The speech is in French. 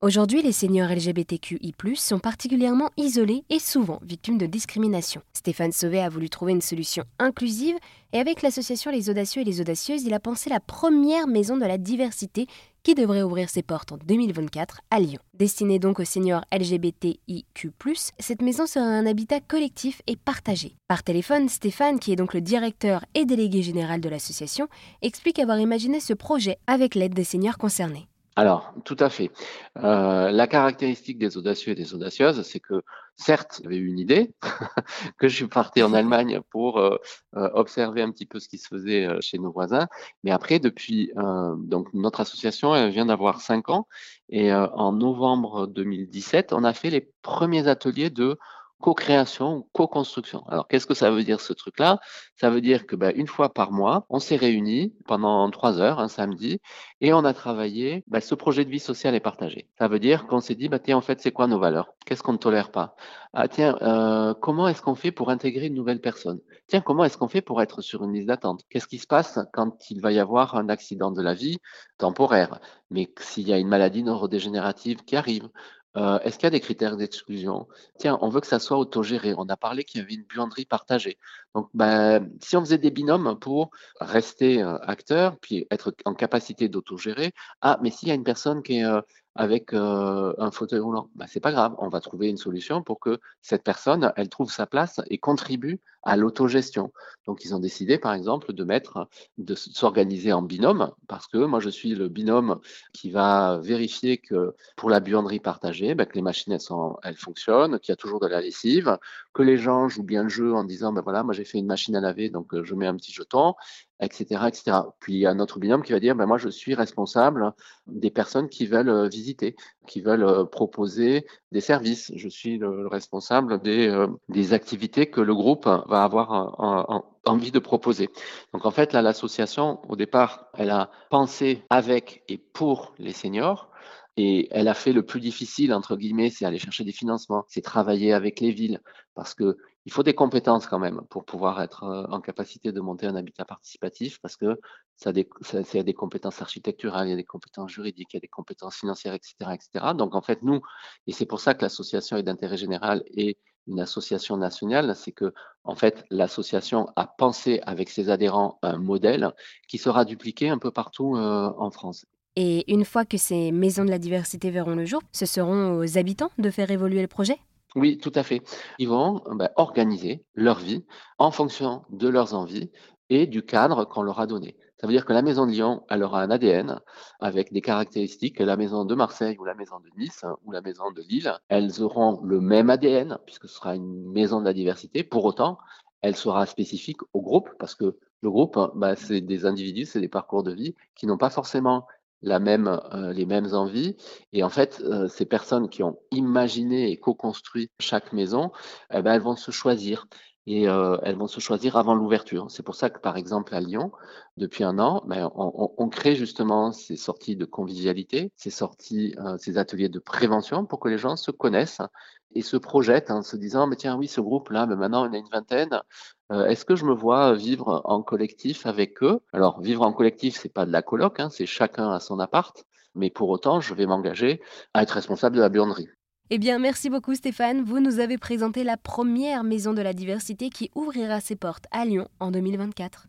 Aujourd'hui, les seniors LGBTQI+, sont particulièrement isolés et souvent victimes de discrimination. Stéphane Sauvé a voulu trouver une solution inclusive et avec l'association Les Audacieux et les Audacieuses, il a pensé la première maison de la diversité qui devrait ouvrir ses portes en 2024 à Lyon. Destinée donc aux seniors LGBTIQ+, cette maison sera un habitat collectif et partagé. Par téléphone, Stéphane, qui est donc le directeur et délégué général de l'association, explique avoir imaginé ce projet avec l'aide des seniors concernés. Alors, tout à fait. Euh, la caractéristique des audacieux et des audacieuses, c'est que certes, j'avais eu une idée, que je suis parti en Allemagne pour euh, euh, observer un petit peu ce qui se faisait chez nos voisins. Mais après, depuis, donc notre association, elle vient d'avoir cinq ans. Et en novembre 2017, on a fait les premiers ateliers de co-création ou co-construction. Alors, qu'est-ce que ça veut dire ce truc-là? Ça veut dire que ben, une fois par mois, on s'est réunis pendant trois heures, un samedi, et on a travaillé ben, ce projet de vie sociale et partagé. Ça veut dire qu'on s'est dit, bah, tiens, en fait, c'est quoi nos valeurs? Qu'est-ce qu'on ne tolère pas? Ah, tiens, euh, comment est-ce qu'on fait pour intégrer une nouvelle personne? Tiens, comment est-ce qu'on fait pour être sur une liste d'attente? Qu'est-ce qui se passe quand il va y avoir un accident de la vie temporaire? Mais s'il y a une maladie neurodégénérative qui arrive euh, est-ce qu'il y a des critères d'exclusion? Tiens, on veut que ça soit autogéré. On a parlé qu'il y avait une buanderie partagée. Donc, ben, si on faisait des binômes pour rester euh, acteur, puis être en capacité d'autogérer, ah, mais s'il y a une personne qui est avec un fauteuil roulant, ben, c'est pas grave. On va trouver une solution pour que cette personne, elle trouve sa place et contribue à l'autogestion. Donc, ils ont décidé, par exemple, de mettre, de s'organiser en binôme, parce que moi, je suis le binôme qui va vérifier que pour la buanderie partagée, ben, que les machines, elles fonctionnent, qu'il y a toujours de la lessive, que les gens jouent bien le jeu en disant, ben voilà, moi, j'ai fait une machine à laver, donc je mets un petit jeton, etc., etc. Puis il y a un autre binôme qui va dire, ben moi je suis responsable des personnes qui veulent visiter, qui veulent proposer des services. Je suis le, responsable des, des activités que le groupe va avoir envie de proposer. Donc en fait, là, l'association, au départ, elle a pensé avec et pour les seniors. Et elle a fait le plus difficile, entre guillemets, c'est aller chercher des financements, c'est travailler avec les villes, parce que il faut des compétences quand même pour pouvoir être euh, en capacité de monter un habitat participatif, parce que ça, ça, a des compétences architecturales, il y a des compétences juridiques, il y a des compétences financières, etc., etc. Donc en fait, nous, et c'est pour ça que l'association est d'intérêt général et une association nationale, c'est que en fait l'association a pensé avec ses adhérents un modèle qui sera dupliqué un peu partout euh, en France. Et une fois que ces maisons de la diversité verront le jour, ce seront aux habitants de faire évoluer le projet? Oui, tout à fait. Ils vont ben, organiser leur vie en fonction de leurs envies et du cadre qu'on leur a donné. Ça veut dire que la maison de Lyon, elle aura un ADN avec des caractéristiques que la maison de Marseille ou la maison de Nice ou la maison de Lille. Elles auront le même ADN puisque ce sera une maison de la diversité. Pour autant, elle sera spécifique au groupe parce que le groupe, bah, c'est des individus, c'est des parcours de vie qui n'ont pas forcément la même, euh, les mêmes envies. Et en fait, euh, ces personnes qui ont imaginé et co-construit chaque maison, eh ben, elles vont se choisir et euh, elles vont se choisir avant l'ouverture. C'est pour ça que, par exemple, à Lyon, depuis un an, ben, on, on, crée justement ces sorties de convivialité, ces sorties, euh, ces ateliers de prévention pour que les gens se connaissent et se projettent en se disant, mais tiens, oui, ce groupe-là, mais maintenant on a une vingtaine, euh, est-ce que je me vois vivre en collectif avec eux? Alors, vivre en collectif, c'est pas de la coloc, hein, c'est chacun à son appart, mais pour autant, je vais m'engager à être responsable de la buanderie. Eh bien, merci beaucoup Stéphane. Vous nous avez présenté la première maison de la diversité qui ouvrira ses portes à Lyon en 2024.